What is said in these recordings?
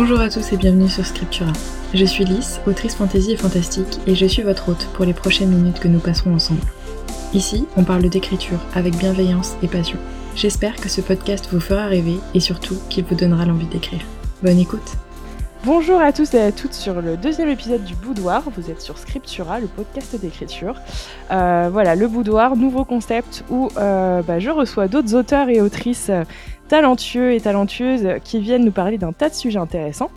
Bonjour à tous et bienvenue sur Scriptura. Je suis Lys, autrice fantasy et fantastique, et je suis votre hôte pour les prochaines minutes que nous passerons ensemble. Ici, on parle d'écriture avec bienveillance et passion. J'espère que ce podcast vous fera rêver et surtout qu'il vous donnera l'envie d'écrire. Bonne écoute Bonjour à tous et à toutes sur le deuxième épisode du Boudoir. Vous êtes sur Scriptura, le podcast d'écriture. Euh, voilà, le Boudoir, nouveau concept où euh, bah, je reçois d'autres auteurs et autrices talentueux et talentueuses qui viennent nous parler d'un tas de sujets intéressants.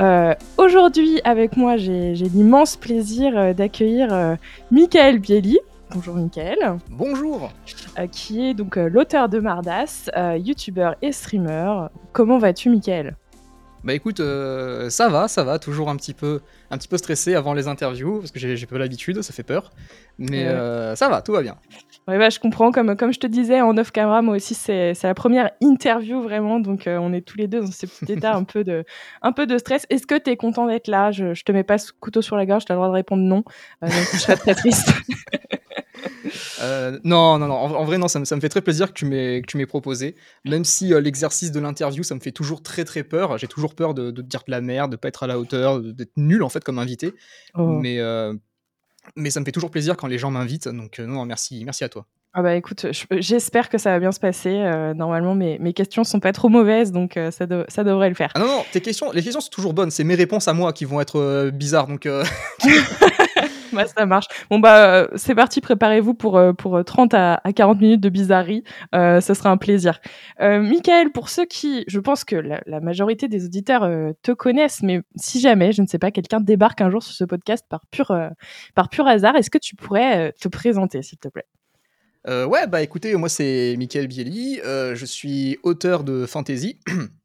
Euh, Aujourd'hui, avec moi, j'ai l'immense plaisir euh, d'accueillir euh, Michael Bieli. Bonjour Michael. Bonjour. Euh, qui est donc l'auteur de Mardas, youtubeur et streamer. Comment vas-tu Michael? Bah écoute, euh, ça va, ça va, toujours un petit peu, un petit peu stressé avant les interviews parce que j'ai pas l'habitude, ça fait peur. Mais Ouais. euh, ça va, tout va bien. Ouais, bah, je comprends. Comme, comme je te disais en off camera, moi aussi, c'est la première interview vraiment. Donc, euh, on est tous les deux dans ce petit état un peu de, un peu de stress. Est-ce que tu es content d'être là? Je, je te mets pas ce couteau sur la gorge, tu as le droit de répondre non. Euh, donc, je serais très triste. Euh, non, non, non. En, en vrai, non, ça me, ça me fait très plaisir que tu m'aies proposé. Même si euh, l'exercice de l'interview, ça me fait toujours très très peur. J'ai toujours peur de, de dire de la merde, de pas être à la hauteur, d'être nul en fait comme invité. Oh. Mais euh, mais ça me fait toujours plaisir quand les gens m'invitent. Donc euh, non, merci, merci à toi. Ah bah écoute, je- j'espère que ça va bien se passer. Euh, normalement, mes, mes questions sont pas trop mauvaises, donc euh, ça, de- ça devrait le faire. Ah non, non, tes questions, les questions sont toujours bonnes. C'est mes réponses à moi qui vont être bizarres. Donc euh, Bah, ça marche. Bon, bah, euh, c'est parti, préparez-vous pour, euh, pour euh, 30 à, à 40 minutes de bizarrerie. Euh, ce sera un plaisir. Euh, Michael, pour ceux qui, je pense que la, majorité des auditeurs euh, te connaissent, mais si jamais, je ne sais pas, quelqu'un débarque un jour sur ce podcast par pur, euh, par pur hasard, est-ce que tu pourrais euh, te présenter, s'il te plaît? Euh, ouais, bah écoutez, moi c'est Michael Bieli, euh, je suis auteur de fantasy,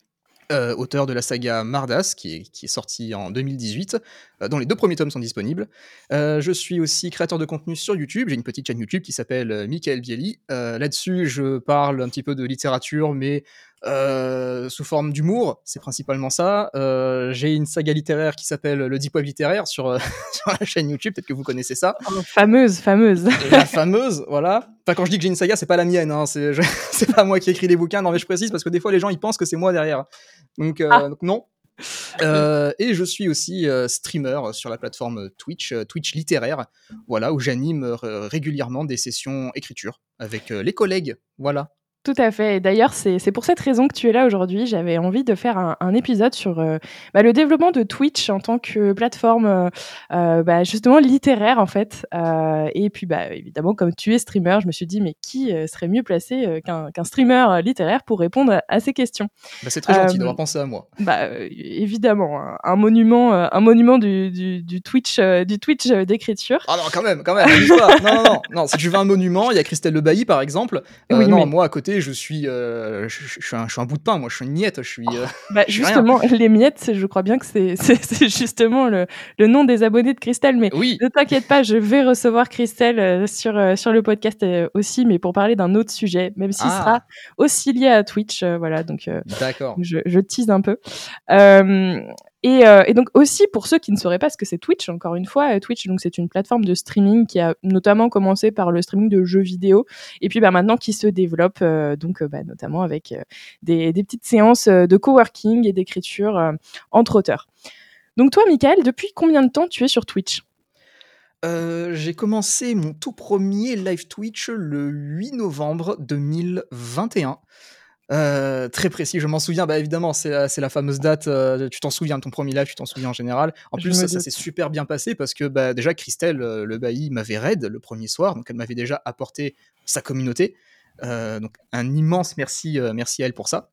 euh, auteur de la saga Mardas, qui est, qui est sortie en 2018, euh, dont les deux premiers tomes sont disponibles. Euh, je suis aussi créateur de contenu sur YouTube, j'ai une petite chaîne YouTube qui s'appelle euh, Michael Bieli. Euh, Là-dessus, je parle un petit peu de littérature, mais euh, sous forme d'humour, c'est principalement ça. Euh, j'ai une saga littéraire qui s'appelle Le Deep Web littéraire sur, euh, sur la chaîne YouTube, peut-être que vous connaissez ça. Oh, Fameuse, fameuse. la fameuse, voilà. Enfin, quand je dis que j'ai une saga, c'est pas la mienne, hein, c'est je- c'est pas moi qui écris les bouquins, non mais je précise parce que des fois les gens ils pensent que c'est moi derrière. Donc, euh, Ah. donc non. Euh, et je suis aussi streamer sur la plateforme Twitch, Twitch littéraire, voilà, où j'anime régulièrement des sessions écriture avec les collègues, voilà. Tout à fait. Et d'ailleurs, c'est pour cette raison que tu es là aujourd'hui. J'avais envie de faire un, un épisode sur euh, bah, le développement de Twitch en tant que plateforme euh, euh, bah, justement littéraire en fait. Euh, et puis bah, évidemment, comme tu es streamer, je me suis dit mais qui serait mieux placé qu'un streamer littéraire pour répondre à, à ces questions? Bah, c'est très gentil d'avoir pensé à moi. Bah évidemment, un, un monument, un monument du, du, du Twitch, du Twitch d'écriture. Ah non, quand même, quand même, non, non, non, non, si tu veux un monument, il y a Christelle Le Bailly par exemple. Oui, non, mais- moi à côté, je suis, euh, je, je- je suis un, je suis un bout de pain, moi, je suis une miette, je suis. euh, Bah, rien. justement, les miettes, je crois bien que c'est justement le, le nom des abonnés de Christelle. Mais Oui, ne t'inquiète pas, je vais recevoir Christelle euh, sur, sur le podcast aussi, mais pour parler d'un autre sujet, même s'il Ah. sera aussi lié à Twitch. voilà, donc d'accord. je tease un peu. Euh, et, donc aussi pour ceux qui ne sauraient pas ce que c'est Twitch, encore une fois, euh, Twitch donc c'est une plateforme de streaming qui a notamment commencé par le streaming de jeux vidéo et puis bah, maintenant qui se développe euh, donc bah, notamment avec des, des petites séances de coworking et d'écriture entre auteurs. Donc toi, Michael, depuis combien de temps tu es sur Twitch? J'ai commencé mon tout premier live Twitch le 8 novembre 2021. Euh, très précis, je m'en souviens, bah évidemment, c'est la, fameuse date. euh, tu t'en souviens de ton premier live, tu t'en souviens en général. En Je plus, ça, s'est super bien passé parce que bah, déjà, Christelle, euh, le bailli, m'avait raid le premier soir, donc elle m'avait déjà apporté sa communauté. Donc, un immense merci, merci à elle pour ça.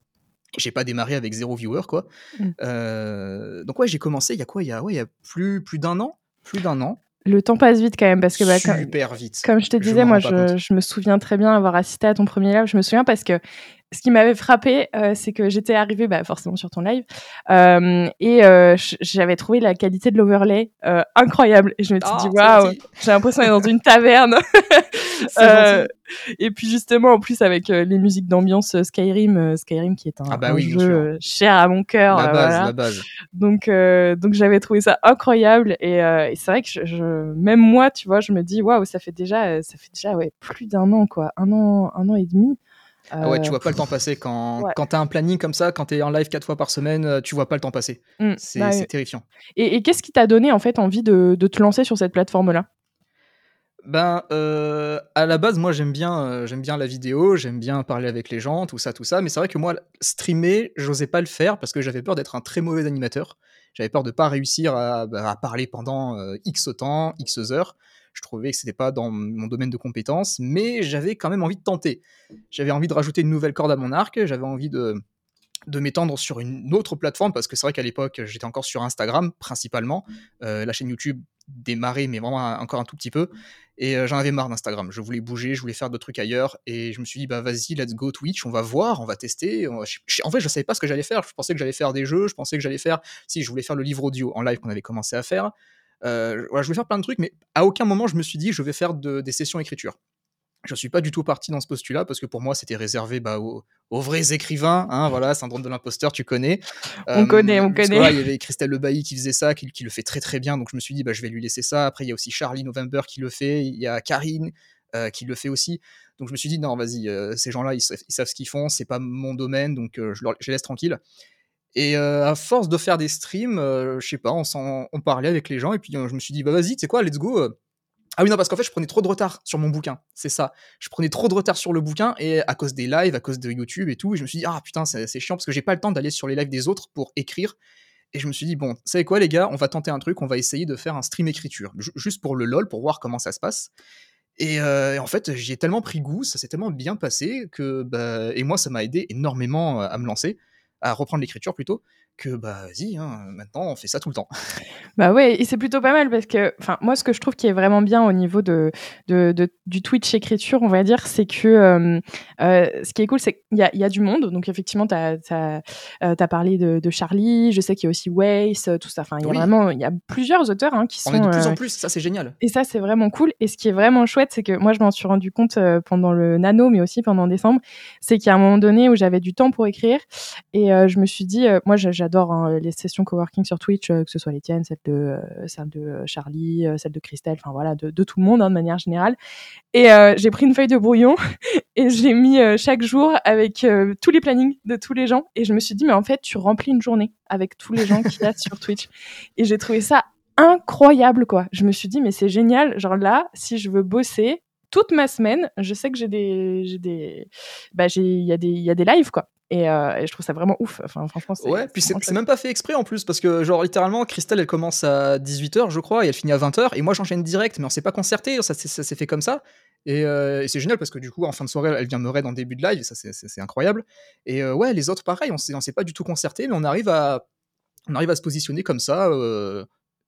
J'ai pas démarré avec zéro viewer, quoi. Mm. Donc, ouais, j'ai commencé il y a quoi? Il y a, ouais, il y a plus, plus d'un an Plus d'un an. Le temps passe vite quand même parce que bah, comme- super vite. Comme je te disais, moi, je me souviens très bien avoir assisté à ton premier live. Je me souviens parce que ce qui m'avait frappé, euh, c'est que j'étais arrivée bah, forcément sur ton live euh, et euh, j'avais trouvé la qualité de l'overlay incroyable. Et je me suis dit, c'est waouh, j'ai l'impression d'être dans une taverne. Et puis justement, en plus, avec les musiques d'ambiance Skyrim, Skyrim qui est un, Ah bah un oui, bien jeu cher à mon cœur. La base, voilà. la base. Donc, donc j'avais trouvé ça incroyable et, et c'est vrai que je, je- même moi, tu vois, je me dis waouh, ça fait déjà, ça fait déjà ouais plus d'un an quoi, un an, un an et demi. Ah ouais, tu vois pas le temps passer quand, quand tu as un planning comme ça, quand tu es en live quatre fois par semaine, tu vois pas le temps passer. Mmh, c'est bah terrifiant. Et, qu'est-ce qui t'a donné en fait envie de, de te lancer sur cette plateforme-là? Ben, euh, à la base, moi, j'aime bien, euh, j'aime bien la vidéo, j'aime bien parler avec les gens, tout ça, tout ça. Mais c'est vrai que moi, streamer, j'osais pas le faire parce que j'avais peur d'être un très mauvais animateur. J'avais peur de pas réussir à, bah, parler pendant euh, X temps, X heures. Je trouvais que c'était pas dans mon domaine de compétences, mais j'avais quand même envie de tenter. J'avais envie de rajouter une nouvelle corde à mon arc. J'avais envie de de m'étendre sur une autre plateforme parce que c'est vrai qu'à l'époque j'étais encore sur Instagram principalement la chaîne YouTube démarrer, mais vraiment encore un tout petit peu. Et euh, j'en avais marre d'Instagram. Je voulais bouger, je voulais faire d'autres trucs ailleurs. Et je me suis dit, bah vas-y, let's go Twitch, on va voir, on va tester. En fait, je savais pas ce que j'allais faire. Je pensais que j'allais faire des jeux, je pensais que j'allais faire. Si, je voulais faire le livre audio en live qu'on avait commencé à faire. Euh, voilà, je voulais faire plein de trucs, mais à aucun moment je me suis dit, je vais faire des sessions écriture je suis pas du tout parti dans ce postulat parce que pour moi c'était réservé bah, aux, vrais écrivains, hein, voilà, syndrome de l'imposteur, tu connais. On connaît, on connaît. il y avait Christelle Lebailly qui faisait ça, qui, le fait très très bien, donc je me suis dit bah, je vais lui laisser ça. Après il y a aussi Charlie November qui le fait, il y a Karine euh, qui le fait aussi. Donc je me suis dit non vas-y, euh, ces gens-là ils, savent ce qu'ils font, c'est pas mon domaine, donc euh, je, les laisse tranquilles. Et à force de faire des streams, je sais pas, on, parlait avec les gens et puis je me suis dit bah vas-y, tu sais quoi, let's go ah oui, non, parce qu'en fait, je prenais trop de retard sur mon bouquin. C'est ça. Je prenais trop de retard sur le bouquin et à cause des lives, à cause de YouTube et tout, je me suis dit, ah putain, c'est chiant parce que j'ai pas le temps d'aller sur les lives des autres pour écrire. Et je me suis dit, bon, vous savez quoi, les gars, on va tenter un truc, on va essayer de faire un stream écriture. Juste pour le lol, pour voir comment ça se passe. Et, euh, en fait, j'y ai tellement pris goût, ça s'est tellement bien passé que, bah, et moi, ça m'a aidé énormément à me lancer, à reprendre l'écriture plutôt, que bah vas-y, hein, maintenant on fait ça tout le temps. Bah ouais, et c'est plutôt pas mal parce que, enfin, moi ce que je trouve qui est vraiment bien au niveau de, de, du Twitch écriture, on va dire, c'est que euh, euh, ce qui est cool, c'est qu'il y a, y a, du monde. Donc effectivement, tu as, as, euh, parlé de, de, Charlie, je sais qu'il y a aussi Waze, tout ça. Enfin, il y a vraiment, il y a plusieurs auteurs hein, qui sont. On est de plus en plus, ça c'est génial. Et ça c'est vraiment cool. Et ce qui est vraiment chouette, c'est que moi je m'en suis rendu compte pendant le nano, mais aussi pendant décembre, c'est qu'il y a un moment donné où j'avais du temps pour écrire et je me suis dit, moi j'adore Hein, les sessions coworking sur Twitch, euh, que ce soit les tiennes, celle de, euh, de euh, Charlie, celle de Christelle, enfin voilà, de, tout le monde hein, de manière générale. Et j'ai pris une feuille de brouillon et j'ai mis chaque jour avec tous les plannings de tous les gens. Et je me suis dit, mais en fait, tu remplis une journée avec tous les gens qu'il y a sur Twitch. Et j'ai trouvé ça incroyable, quoi. Je me suis dit, mais c'est génial. Genre là, si je veux bosser, toute ma semaine, je sais que j'ai des, j'ai des, bah j'ai, il y a des, il y a des lives quoi. Euh, et, je trouve ça vraiment ouf. Enfin, franchement, c'est. Ouais, puis c'est même pas fait exprès en plus, parce que, genre, littéralement, Christelle, elle commence à 18h, je crois, et elle finit à 20h, et moi, j'enchaîne direct, mais on s'est pas concerté, ça, s'est fait comme ça. Euh, et, c'est génial parce que, du coup, en fin de soirée, elle vient me raid en début de live, et ça, c'est incroyable. Et euh, ouais, les autres, pareil, on s'est pas du tout concerté, mais on arrive à. On arrive à se positionner comme ça,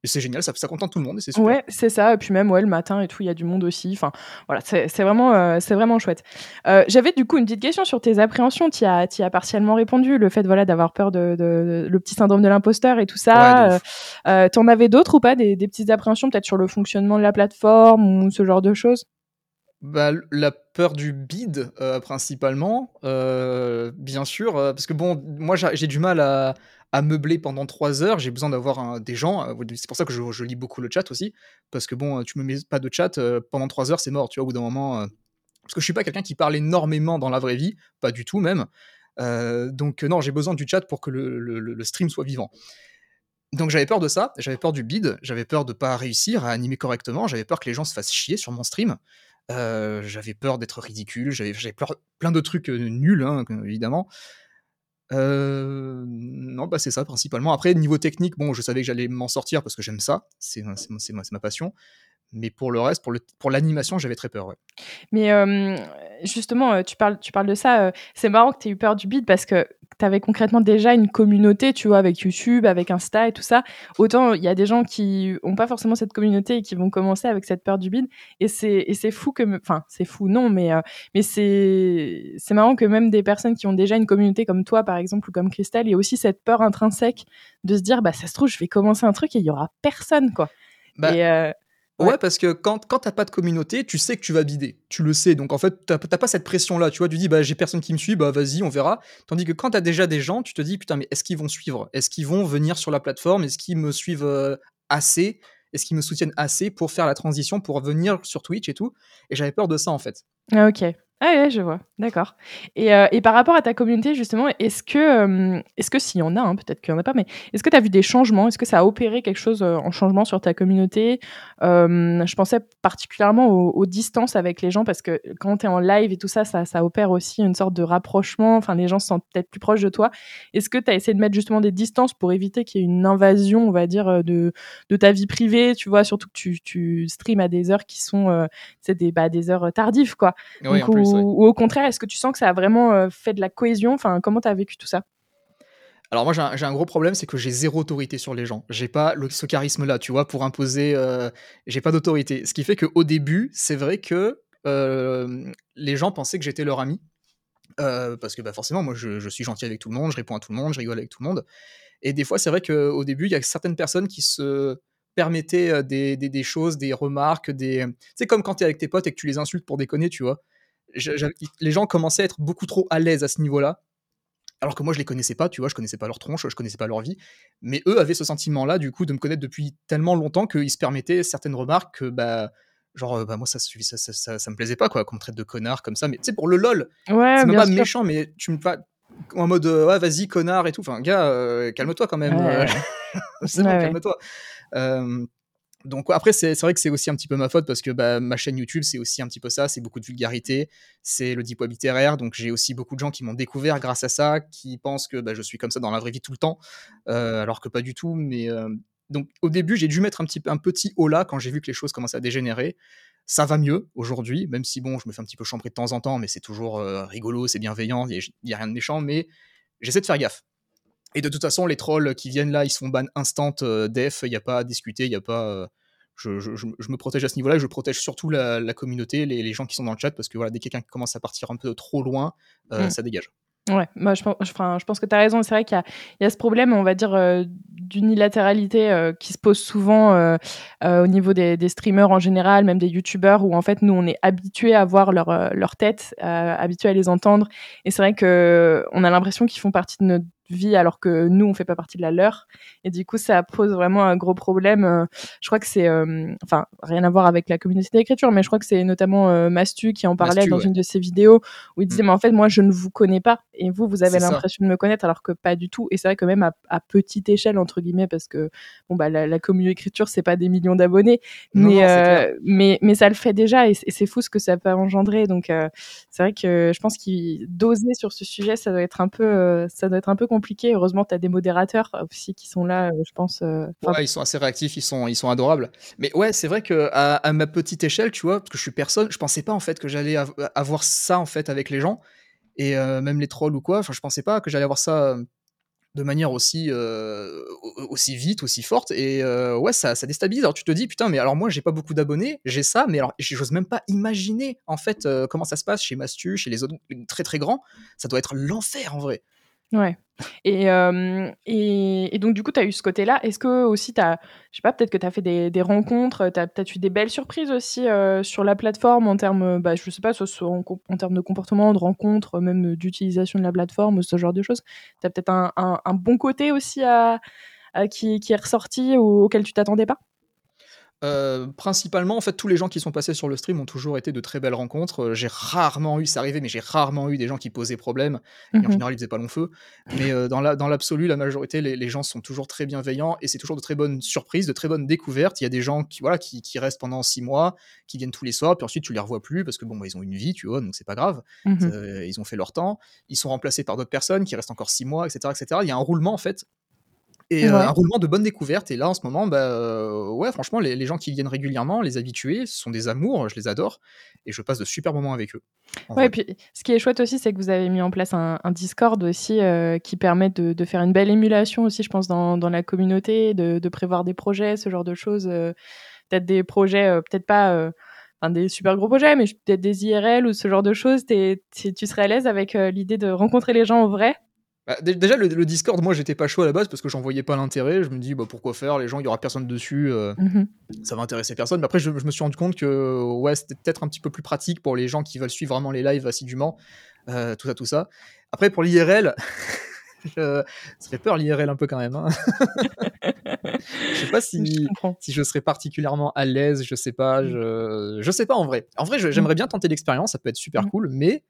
c'est génial, ça, ça contente tout le monde et c'est super. Ouais, c'est ça. Et puis même, ouais, le matin et tout, il y a du monde aussi. Enfin, voilà, c'est vraiment, euh, c'est vraiment chouette. Euh, j'avais du coup une petite question sur tes appréhensions. Tu as, as partiellement répondu. Le fait, voilà, d'avoir peur de, le petit syndrome de l'imposteur et tout ça. Euh, T'en avais d'autres ou pas des, des petites appréhensions, peut-être sur le fonctionnement de la plateforme ou ce genre de choses? Bah, la peur du bid principalement, bien sûr, parce que bon, moi j'ai du mal à, à meubler pendant trois heures, j'ai besoin d'avoir des gens. Euh, c'est pour ça que je, lis beaucoup le chat aussi, parce que bon, tu me mets pas de chat euh, pendant trois heures, c'est mort, tu vois, au bout d'un moment. Euh, parce que je suis pas quelqu'un qui parle énormément dans la vraie vie, pas du tout même. donc non, j'ai besoin du chat pour que le, stream soit vivant. Donc j'avais peur de ça, j'avais peur du bid, j'avais peur de pas réussir à animer correctement, j'avais peur que les gens se fassent chier sur mon stream, j'avais peur d'être ridicule, j'avais peur plein de trucs nuls, hein, évidemment. Euh, non, bah c'est ça principalement. Après, niveau technique, bon, je savais que j'allais m'en sortir parce que j'aime ça, c'est ma, passion. Mais pour le reste, pour l'animation, pour j'avais très peur. Ouais. Mais justement, tu parles, tu parles de ça. c'est marrant que tu aies eu peur du beat parce que tu avais concrètement déjà une communauté, tu vois, avec YouTube, avec Insta et tout ça. Autant il y a des gens qui ont pas forcément cette communauté et qui vont commencer avec cette peur du bid. Et c'est, et c'est fou que, enfin, c'est fou, non, mais, mais c'est, c'est marrant que même des personnes qui ont déjà une communauté comme toi, par exemple, ou comme Christelle, il y a aussi cette peur intrinsèque de se dire, bah, ça se trouve, je vais commencer un truc et il y aura personne, quoi. Bah, et, Ouais. parce que quand, quand t'as pas de communauté, tu sais que tu vas bider. Tu le sais. Donc en fait, t'as pas cette pression-là. Tu vois, tu dis, bah j'ai personne qui me suit, bah vas-y, on verra. Tandis que quand t'as déjà des gens, tu te dis, putain, mais est-ce qu'ils vont suivre? Est-ce qu'ils vont venir sur la plateforme? Est-ce qu'ils me suivent euh, assez? Est-ce qu'ils me soutiennent assez pour faire la transition, pour venir sur Twitch et tout? Et j'avais peur de ça en fait. Ah, ok. Ah ouais, je vois, d'accord. Et, euh, et, par rapport à ta communauté, justement, est-ce que, euh, est-ce que s'il y en a, hein, peut-être qu'il n'y en a pas, mais est-ce que tu as vu des changements? Est-ce que ça a opéré quelque chose euh, en changement sur ta communauté? Je pensais particulièrement aux, distances avec les gens, parce que quand tu es en live et tout ça, ça, ça, opère aussi une sorte de rapprochement. Enfin, les gens se sentent peut-être plus proches de toi. Est-ce que tu as essayé de mettre justement des distances pour éviter qu'il y ait une invasion, on va dire, de, de ta vie privée? Tu vois, surtout que tu, tu streams à des heures qui sont des, bah, des heures tardives, quoi. Oui, ou, au contraire, est-ce que tu sens que ça a vraiment euh, fait de la cohésion? Enfin, comment tu as vécu tout ça? Alors moi j'ai un, gros problème, c'est que j'ai zéro autorité sur les gens. J'ai pas ce charisme-là, tu vois, pour imposer. Euh, j'ai pas d'autorité. Ce qui fait qu'au début, c'est vrai que euh, les gens pensaient que j'étais leur ami. parce que bah, forcément, moi je, suis gentil avec tout le monde, je réponds à tout le monde, je rigole avec tout le monde. Et des fois, c'est vrai qu'au début, il y a certaines personnes qui se permettaient des, des, des choses, des remarques, des. C'est comme quand tu es avec tes potes et que tu les insultes pour déconner, tu vois les gens commençaient à être beaucoup trop à l'aise à ce niveau-là. Alors que moi, je les connaissais pas, tu vois, je connaissais pas leur tronche, je connaissais pas leur vie. Mais eux avaient ce sentiment-là, du coup, de me connaître depuis tellement longtemps qu'ils se permettaient certaines remarques que, bah, genre, euh, bah, moi, ça, ça, ça, ça, me plaisait pas, quoi, qu'on me traite de connard comme ça. Mais tu sais, pour le lol, ouais, c'est même pas méchant, mais tu me pas en mode, euh, ouais, vas-y, connard et tout. Enfin, gars, euh, calme-toi quand même. c'est bon, calme-toi. Donc après, c'est vrai que c'est aussi un petit peu ma faute parce que bah, ma chaîne YouTube, c'est aussi un petit peu ça, c'est beaucoup de vulgarité, c'est le deep web littéraire, donc j'ai aussi beaucoup de gens qui m'ont découvert grâce à ça, qui pensent que bah, je suis comme ça dans la vraie vie tout le temps, euh, alors que pas du tout. Mais euh, donc au début, j'ai dû mettre un petit un petit là quand j'ai vu que les choses commençaient à dégénérer. Ça va mieux aujourd'hui, même si bon, je me fais un petit peu chambrer de temps en temps, mais c'est toujours euh, rigolo, c'est bienveillant, il n'y a, rien de méchant, mais j'essaie de faire gaffe. Et de toute façon, les trolls qui viennent là, ils sont ban instant euh, def, il n'y a pas à discuter, il n'y a pas. Euh, je, je, je, me protège à ce niveau-là, je protège surtout la, la communauté, les, les, gens qui sont dans le chat, parce que voilà, dès que quelqu'un commence à partir un peu trop loin, euh, mm. ça dégage. Ouais, moi je, je pense que tu as raison. C'est vrai qu'il y, y, a ce problème, on va dire, euh, d'unilatéralité euh, qui se pose souvent euh, au niveau des, des, streamers en général, même des youtubeurs, où en fait nous on est habitués à voir leur, leur tête, habitués à les entendre. Et c'est vrai qu'on a l'impression qu'ils font partie de notre vie alors que nous on fait pas partie de la leur. Et du coup ça pose vraiment un gros problème. Euh, je crois que c'est euh, enfin rien à voir avec la communauté d'écriture mais je crois que c'est notamment euh, Mastu qui en parlait dans une de ses vidéos où il disait mm. mais en fait moi je ne vous connais pas. Et vous vous avez l'impression de me connaître alors que pas du tout. Et c'est vrai que même à, petite échelle entre guillemets parce que bon bah la, communauté d'écriture c'est pas des millions d'abonnés. Mais mais mais ça le fait déjà et c'est fou ce que ça peut engendrer. Donc c'est vrai que je pense qu'il doser sur ce sujet ça doit être un peu ça doit être un peu compliqué. Heureusement, tu as des modérateurs aussi qui sont là, euh, je pense. Euh, ils sont assez réactifs, ils sont, ils sont adorables. Mais ouais, c'est vrai que à, ma petite échelle, tu vois, parce que je suis personne, je pensais pas en fait que j'allais avoir ça en fait avec les gens et euh, même les trolls ou quoi. Enfin, je pensais pas que j'allais avoir ça de manière aussi aussi vite, aussi forte. Et ouais, ça, ça déstabilise. Alors tu te dis putain, mais alors moi j'ai pas beaucoup d'abonnés, j'ai ça, mais alors j'ose même pas imaginer en fait comment ça se passe chez Mastu, chez les autres très très grands. Ça doit être l'enfer en vrai. Ouais. Et, et, et, donc, du coup, tu as eu ce côté-là. Est-ce que aussi, tu as, je sais pas, peut-être que tu as fait des, des rencontres, tu as peut-être eu des belles surprises aussi sur la plateforme en termes, bah, je sais pas, soit en, termes de comportement, de rencontres, même d'utilisation de la plateforme, ce genre de choses. Tu as peut-être un, un, bon côté aussi à qui, qui, est ressorti ou auquel tu t'attendais pas? Euh, principalement, en fait, tous les gens qui sont passés sur le stream ont toujours été de très belles rencontres. Euh, j'ai rarement eu, c'est arrivé, mais j'ai rarement eu des gens qui posaient problème. en mhm. général, ils faisaient pas long feu. Mais euh, dans l'absolu, la, majorité, les, gens sont toujours très bienveillants et c'est toujours de très bonnes surprises, de très bonnes découvertes. Il y a des gens qui, voilà, qui, restent pendant six mois, qui viennent tous les soirs, puis ensuite tu les revois plus parce que bon, bah, ils ont une vie, tu vois, donc c'est pas grave. Mhm. ils ont fait leur temps. Ils sont remplacés par d'autres personnes qui restent encore six mois, etc., etc. Il y a un roulement en fait et euh, un roulement de bonne découverte. Et là, en ce moment, bah, euh, ouais, franchement, les, gens qui viennent régulièrement, les habitués, ce sont des amours, je les adore. Et je passe de super moments avec eux. Ouais, et puis ce qui est chouette aussi, c'est que vous avez mis en place un, Discord aussi euh, qui permet de, faire une belle émulation aussi, je pense, dans, la communauté, de, prévoir des projets, ce genre de choses. peut-être des projets, peut-être pas. des super gros projets, mais peut-être des IRL ou ce genre de choses, tu serais à l'aise avec l'idée de rencontrer les gens en vrai? Bah, déjà, le, Discord, moi, j'étais pas chaud à la base parce que j'en voyais pas l'intérêt. Je me dis, bah, pourquoi faire? Les gens, il y aura personne dessus, euh, mhm. ça va intéresser personne. Mais après, je, me suis rendu compte que ouais, c'était peut-être un petit peu plus pratique pour les gens qui veulent suivre vraiment les lives assidûment, euh, tout ça, tout ça. Après, pour l'IRL, ça fait peur l'IRL un peu quand même. Hein. je sais pas si, Je si je serais particulièrement à l'aise, je sais pas, Mm. je, je sais pas en vrai. En vrai, je- j'aimerais bien tenter l'expérience, ça peut être super Mm. cool, mais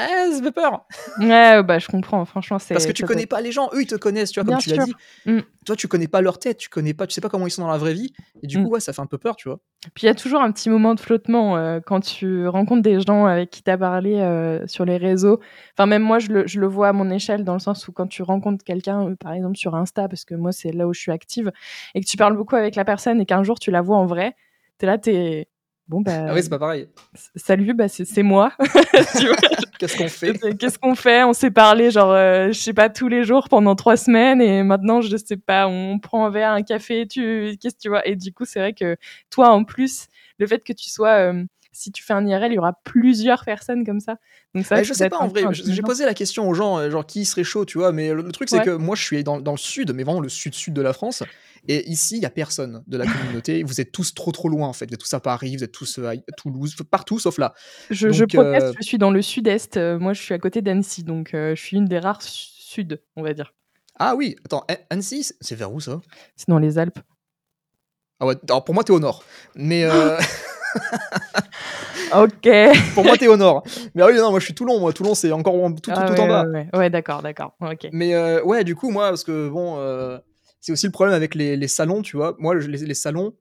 ah, ça fait peur. Ouais, bah je comprends. Franchement, c'est Parce que tu connais pas les gens, eux ils te connaissent, tu vois, comme Bien tu l'as dit. Mm. Toi, tu connais pas leur tête, tu connais pas, tu sais pas comment ils sont dans la vraie vie, et du Mm. coup, ouais, ça fait un peu peur, tu vois. Puis il y a toujours un petit moment de flottement euh, quand tu rencontres des gens avec qui tu as parlé euh, sur les réseaux. Enfin, même moi, je le, je le vois à mon échelle dans le sens où quand tu rencontres quelqu'un, euh, par exemple sur Insta, parce que moi, c'est là où je suis active, et que tu parles beaucoup avec la personne et qu'un jour tu la vois en vrai, tu es là, tu es. Bon, bah. Ah oui, c'est pas pareil. Salut, bah, c'est c'est moi. Tu vois Qu'est-ce qu'on fait Qu'est-ce qu'on fait? On s'est parlé, genre, euh, je sais pas, tous les jours pendant trois semaines, et maintenant, je sais pas, on prend un verre, un café, tu, qu'est-ce que tu vois? Et du coup, c'est vrai que toi, en plus, le fait que tu sois, euh, si tu fais un IRL, il y aura plusieurs personnes comme ça. Donc ça, Ouais, je sais pas en vrai, j'ai posé la question aux gens, euh, genre qui serait chaud, tu vois, mais le, le truc c'est Ouais. que moi je suis dans, dans le sud, mais vraiment le sud-sud de la France, et ici il y a personne de la communauté, vous êtes tous trop trop loin en fait, vous êtes tous à Paris, vous êtes tous euh, à Toulouse, partout sauf là. Je, proteste, euh, je suis dans le sud-est, moi, je suis à côté d'Annecy, donc euh, je suis une des rares su- sud, on va dire. Ah oui, attends, An- Annecy, c'est- c'est vers où ça? C'est dans les Alpes. Ah ouais, alors pour moi t'es au nord, mais euh, Ok. pour moi t'es au nord. Mais ah oui, non, moi je suis Toulon, moi Toulon c'est encore en- tout, tout, Ah tout ouais, en bas. Ouais, ouais. Ouais, d'accord, d'accord. Ok. Mais euh, ouais, du coup, moi, parce que bon, euh, c'est aussi le problème avec les, les salons, tu vois. Moi, les, les salons,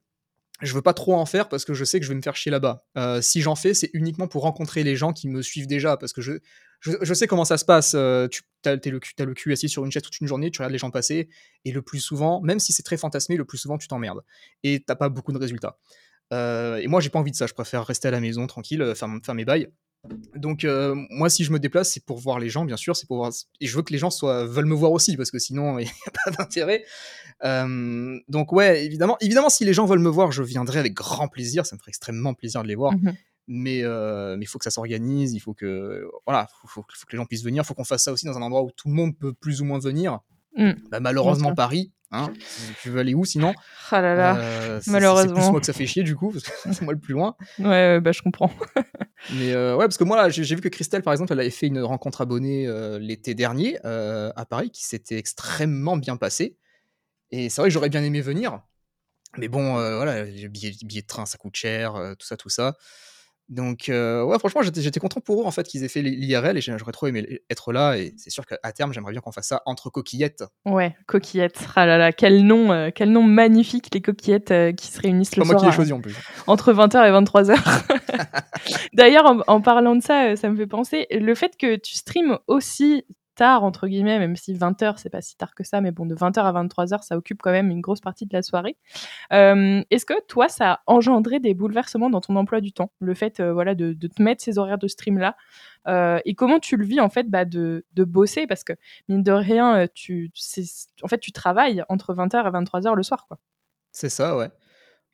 je veux pas trop en faire parce que je sais que je vais me faire chier là-bas. Euh, si j'en fais, c'est uniquement pour rencontrer les gens qui me suivent déjà, parce que je, je, je sais comment ça se passe. Euh, tu as, le, cul- t'as le cul assis sur une chaise toute une journée, tu regardes les gens passer, et le plus souvent, même si c'est très fantasmé, le plus souvent, tu t'emmerdes. Et t'as pas beaucoup de résultats. Euh, et moi, j'ai pas envie de ça. Je préfère rester à la maison tranquille, euh, faire, faire mes bails. Donc euh, moi, si je me déplace, c'est pour voir les gens, bien sûr, c'est pour voir et je veux que les gens soient veulent me voir aussi parce que sinon il n'y a pas d'intérêt. Euh, donc ouais, évidemment, évidemment, si les gens veulent me voir, je viendrai avec grand plaisir. Ça me ferait extrêmement plaisir de les voir. Mhm. Mais euh, mais il faut que ça s'organise, il faut que voilà, faut, faut- faut que les gens puissent venir. Il faut qu'on fasse ça aussi dans un endroit où tout le monde peut plus ou moins venir. Mm. Bah, malheureusement. Paris. Hein, tu veux aller où sinon Ah là là. Euh, c'est- C'est malheureusement. plus moi que ça fait chier du coup, parce que c'est moi le plus loin. Ouais, bah je comprends. Mais euh, ouais, parce que moi, là, j'ai vu que Christelle, par exemple, elle avait fait une rencontre abonnée euh, l'été dernier euh, à Paris qui s'était extrêmement bien passée. Et c'est vrai que j'aurais bien aimé venir. Mais bon, voilà, les billets, les billets de train, ça coûte cher, tout ça, tout ça. Donc, euh, ouais, franchement, j'étais j'étais content pour eux, en fait, qu'ils aient fait l'IRL et j'aurais trop aimé être là. Et c'est sûr qu'à terme, j'aimerais bien qu'on fasse ça entre coquillettes. Ouais, coquillettes. Ah là là, quel nom, euh, quel nom magnifique, les coquillettes euh, qui se réunissent C'est le pas moi soir qui à- choisi en plus. entre 20h et 23h. D'ailleurs, en, en parlant de ça, euh, ça me fait penser, le fait que tu streames aussi tard, entre guillemets, même si 20h, c'est pas si tard que ça, mais bon, de 20h à 23h, ça occupe quand même une grosse partie de la soirée. Euh, Est-ce que toi, ça a engendré des bouleversements dans ton emploi du temps, le fait euh, voilà, de, te mettre ces horaires de stream-là Euh, Et comment tu le vis, en fait, bah, de, bosser? Parce que, mine de rien, tu, en fait, tu travailles entre 20h et 23h le soir, quoi. C'est ça, ouais.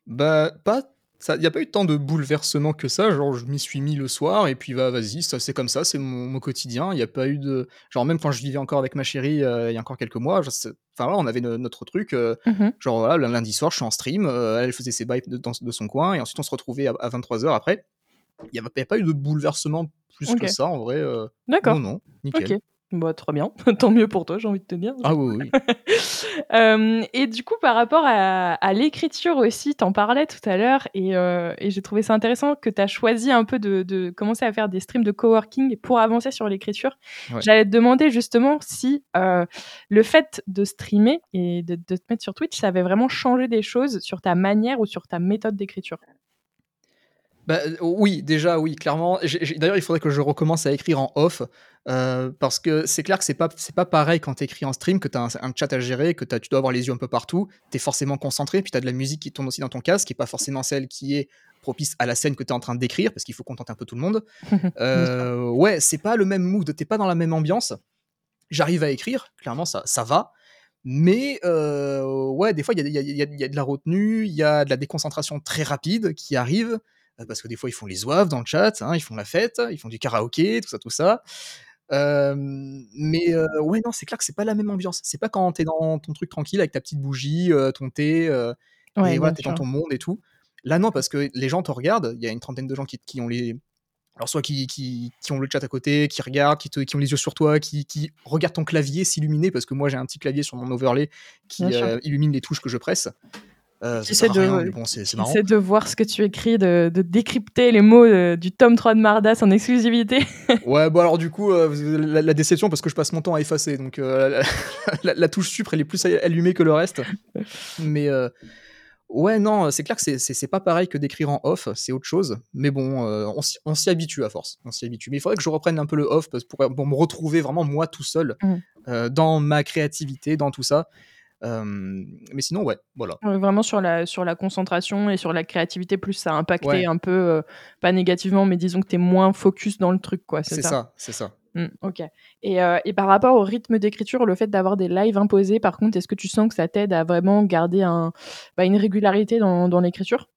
Bah, pas. Il n'y a pas eu tant de bouleversement que ça. Genre, je m'y suis mis le soir et puis, bah, vas-y, ça, c'est comme ça, c'est mon, mon quotidien. Il n'y a pas eu de. Genre, même quand je vivais encore avec ma chérie euh, il y a encore quelques mois, je enfin, voilà, on avait no- notre truc. euh, Mhm. genre, voilà, le lundi soir, je suis en stream, euh, elle faisait ses bails de, dans- de son coin et ensuite on se retrouvait à, 23h après. Il n'y a, pas eu de bouleversement plus que ça, en vrai. D'accord. non, non, nickel. Bah, très bien. Tant mieux pour toi, j'ai envie de te dire. Ah oui, oui. Euh, et du coup, par rapport à, à l'écriture aussi, t'en parlais tout à l'heure et, euh, et j'ai trouvé ça intéressant que tu as choisi un peu de, de commencer à faire des streams de coworking pour avancer sur l'écriture. Ouais. J'allais te demander justement si euh, le fait de streamer et de, de te mettre sur Twitch, ça avait vraiment changé des choses sur ta manière ou sur ta méthode d'écriture. Bah, euh, oui, déjà, oui, clairement. D'ailleurs, il faudrait que je recommence à écrire en off, euh, parce que c'est clair que c'est pas, pas pareil quand tu écris en stream, que tu as un, un chat à gérer, que t'as- tu dois avoir les yeux un peu partout, tu es forcément concentré, puis tu as de la musique qui tourne aussi dans ton casque, qui est pas forcément celle qui est propice à la scène que tu es en train d'écrire, parce qu'il faut contenter un peu tout le monde. Euh, ouais, c'est pas le même mood, t'es pas dans la même ambiance. J'arrive à écrire, clairement, ça, ça va. Mais euh, ouais, des fois, il y y y y a de la retenue, il y a de la déconcentration très rapide qui arrive, parce que des fois, ils font les oeuvres dans le chat, hein, ils font la fête, ils font du karaoké, tout ça, tout ça. Euh, mais euh, ouais, non, c'est clair que c'est pas la même ambiance. C'est pas quand t'es dans ton truc tranquille avec ta petite bougie, euh, ton thé, euh, Ouais, et voilà, t'es dans ton monde et tout. Là, non, parce que les gens te regardent, il y a une trentaine de gens qui, qui ont les, Alors, soit qui, qui, qui, ont le chat à côté, qui regardent, qui, te, qui ont les yeux sur toi, qui, qui regardent ton clavier s'illuminer, parce que moi j'ai un petit clavier sur mon overlay qui euh, illumine les touches que je presse. Euh, J'essaie de, bon, de voir ce que tu écris, de, de décrypter les mots euh, du tome 3 de Mardas en exclusivité. ouais, bon alors du coup, euh, la, déception parce que je passe mon temps à effacer, donc la, la, touche supre elle est plus allumée que le reste. Mais ouais, non, c'est clair que c'est pas pareil que d'écrire en off, c'est autre chose. Mais bon, on s'y habitue à force, on s'y habitue. Mais il faudrait que je reprenne un peu le off pour, pour me retrouver vraiment moi tout seul mmh. dans ma créativité, dans tout ça mais sinon, ouais, voilà. vraiment sur la, sur la concentration et sur la créativité, plus ça a impacté un peu, pas négativement, mais disons que tu es moins focus dans le truc, quoi. C'est ça, c'est ça. Mmh, ok. Et, et, par rapport au rythme d'écriture, le fait d'avoir des lives imposés, par contre, est-ce que tu sens que ça t'aide à vraiment garder un, bah, une régularité dans, dans l'écriture?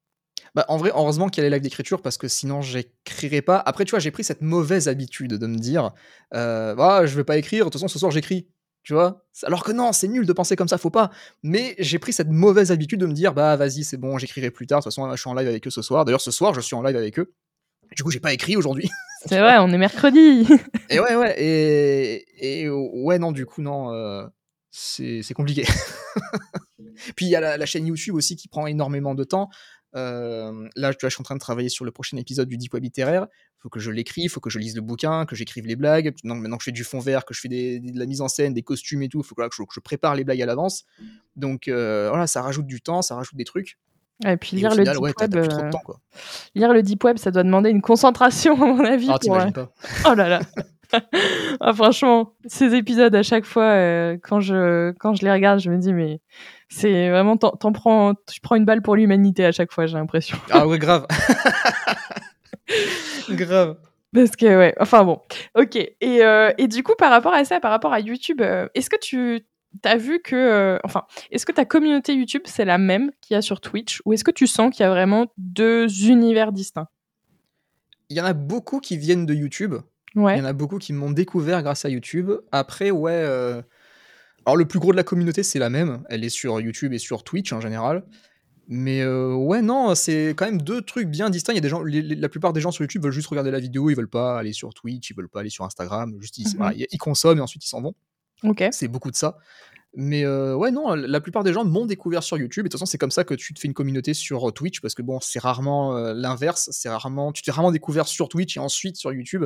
Bah, en vrai, heureusement qu'il y a les lives d'écriture parce que sinon j'écrirais pas. Après, tu vois, j'ai pris cette mauvaise habitude de me dire, euh, ah, je vais pas écrire. De toute façon, ce soir j'écris tu vois Alors que non, c'est nul de penser comme ça, faut pas. Mais j'ai pris cette mauvaise habitude de me dire, bah vas-y, c'est bon, j'écrirai plus tard. De toute façon, je suis en live avec eux ce soir. D'ailleurs, ce soir, je suis en live avec eux. Du coup, j'ai pas écrit aujourd'hui. C'est vrai, on est mercredi. et ouais, ouais, et, et ouais, non, du coup, non, euh, c'est compliqué. Puis il y a la, la, chaîne YouTube aussi qui prend énormément de temps. Euh, là, tu vois, je suis en train de travailler sur le prochain épisode du Deep Web littéraire faut que je l'écrive, il faut que je lise le bouquin, que j'écrive les blagues. maintenant que je fais du fond vert, que je fais de la mise en scène, des costumes et tout, il faut que, je, prépare les blagues à l'avance. Donc euh, voilà, ça rajoute du temps, ça rajoute des trucs. Et puis lire, le deep web, euh, lire le deep web, ça doit demander une concentration à mon avis. Ah, t'imagines pas. oh là là. ah, franchement, ces épisodes à chaque fois, euh, quand je quand je les regarde, je me dis mais c'est vraiment t'en prends, tu prends une balle pour l'humanité à chaque fois, j'ai l'impression. ah ouais, grave. Grave. Parce que, ouais, enfin bon. Ok. Et, euh, et, du coup, par rapport à ça, par rapport à YouTube, euh, est-ce que tu as vu que. Euh, enfin, est-ce que ta communauté YouTube, c'est la même qu'il y a sur Twitch Ou est-ce que tu sens qu'il y a vraiment deux univers distincts? Il y en a beaucoup qui viennent de YouTube. Ouais. Il y en a beaucoup qui m'ont découvert grâce à YouTube. Après, ouais. Alors, le plus gros de la communauté, c'est la même. Elle est sur YouTube et sur Twitch en général. Mais euh, ouais, non, c'est quand même deux trucs bien distincts. Il y a des gens, la plupart des gens sur YouTube veulent juste regarder la vidéo, ils veulent pas aller sur Twitch, ils veulent pas aller sur Instagram, juste ils, mmh consomment et ensuite ils s'en vont. Ok. C'est beaucoup de ça. Mais euh, ouais, non, la plupart des gens m'ont découvert sur YouTube. Et de toute façon, c'est comme ça que tu te fais une communauté sur euh, Twitch, parce que bon, c'est rarement l'inverse. C'est rarement, tu t'es rarement découvert sur Twitch et ensuite sur YouTube.